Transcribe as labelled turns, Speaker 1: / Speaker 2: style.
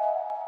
Speaker 1: you